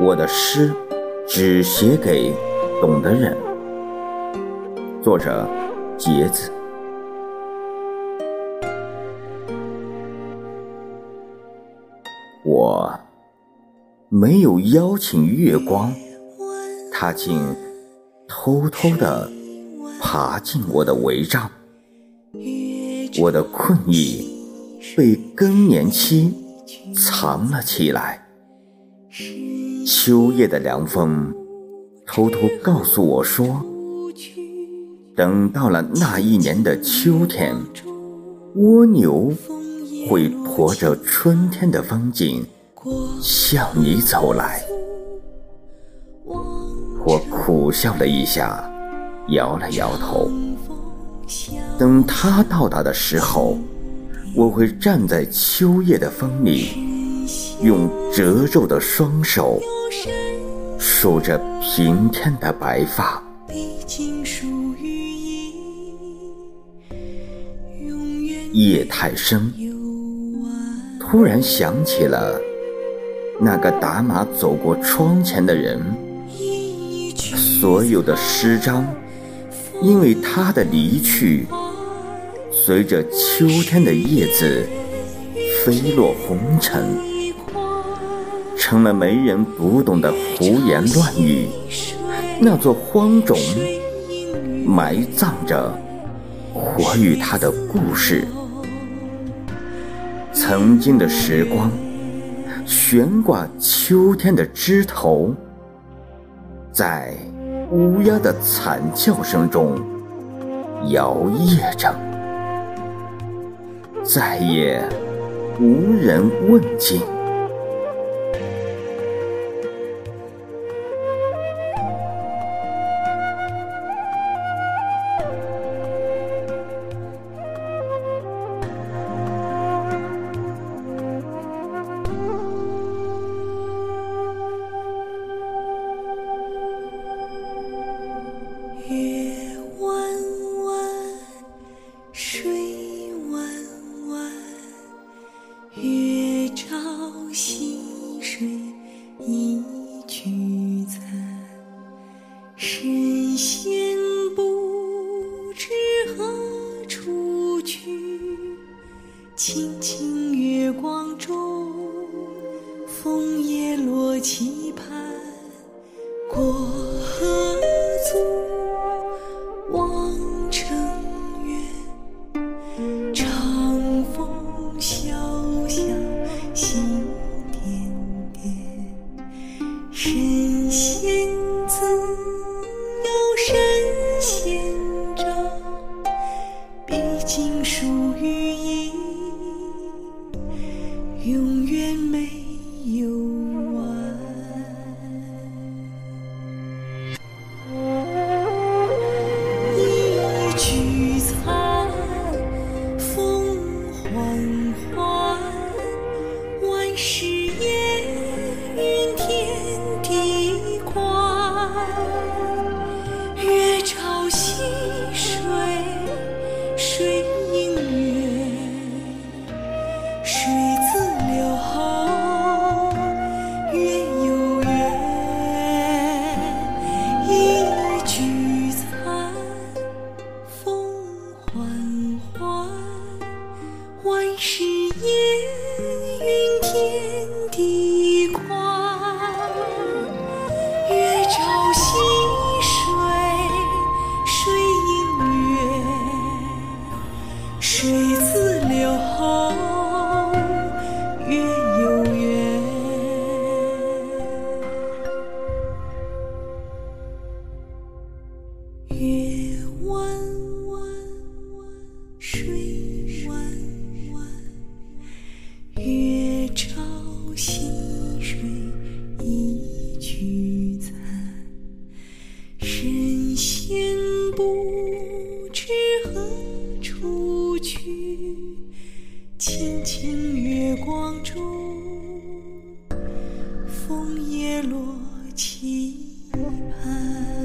我的诗只写给懂的人。作者：杰子。我没有邀请月光，它竟偷偷的爬进我的帷帐。我的困意被更年期藏了起来。秋夜的凉风偷偷告诉我说：“等到了那一年的秋天，蜗牛会驮着春天的风景向你走来。”我苦笑了一下，摇了摇头。等他到达的时候，我会站在秋夜的风里，用褶皱的双手数着平添的白发。夜太深，突然想起了那个打马走过窗前的人，所有的诗章，因为他的离去。随着秋天的叶子飞落红尘，成了没人读懂的胡言乱语。那座荒冢埋葬着我与他的故事。曾经的时光悬挂秋天的枝头，在乌鸦的惨叫声中摇曳着。再也无人问津。月光中，枫叶落期盼，过。永远没有完。一曲残，风缓缓，万事烟云天。地宽，还，万事不知何处去，轻轻月光中，枫叶落期盼。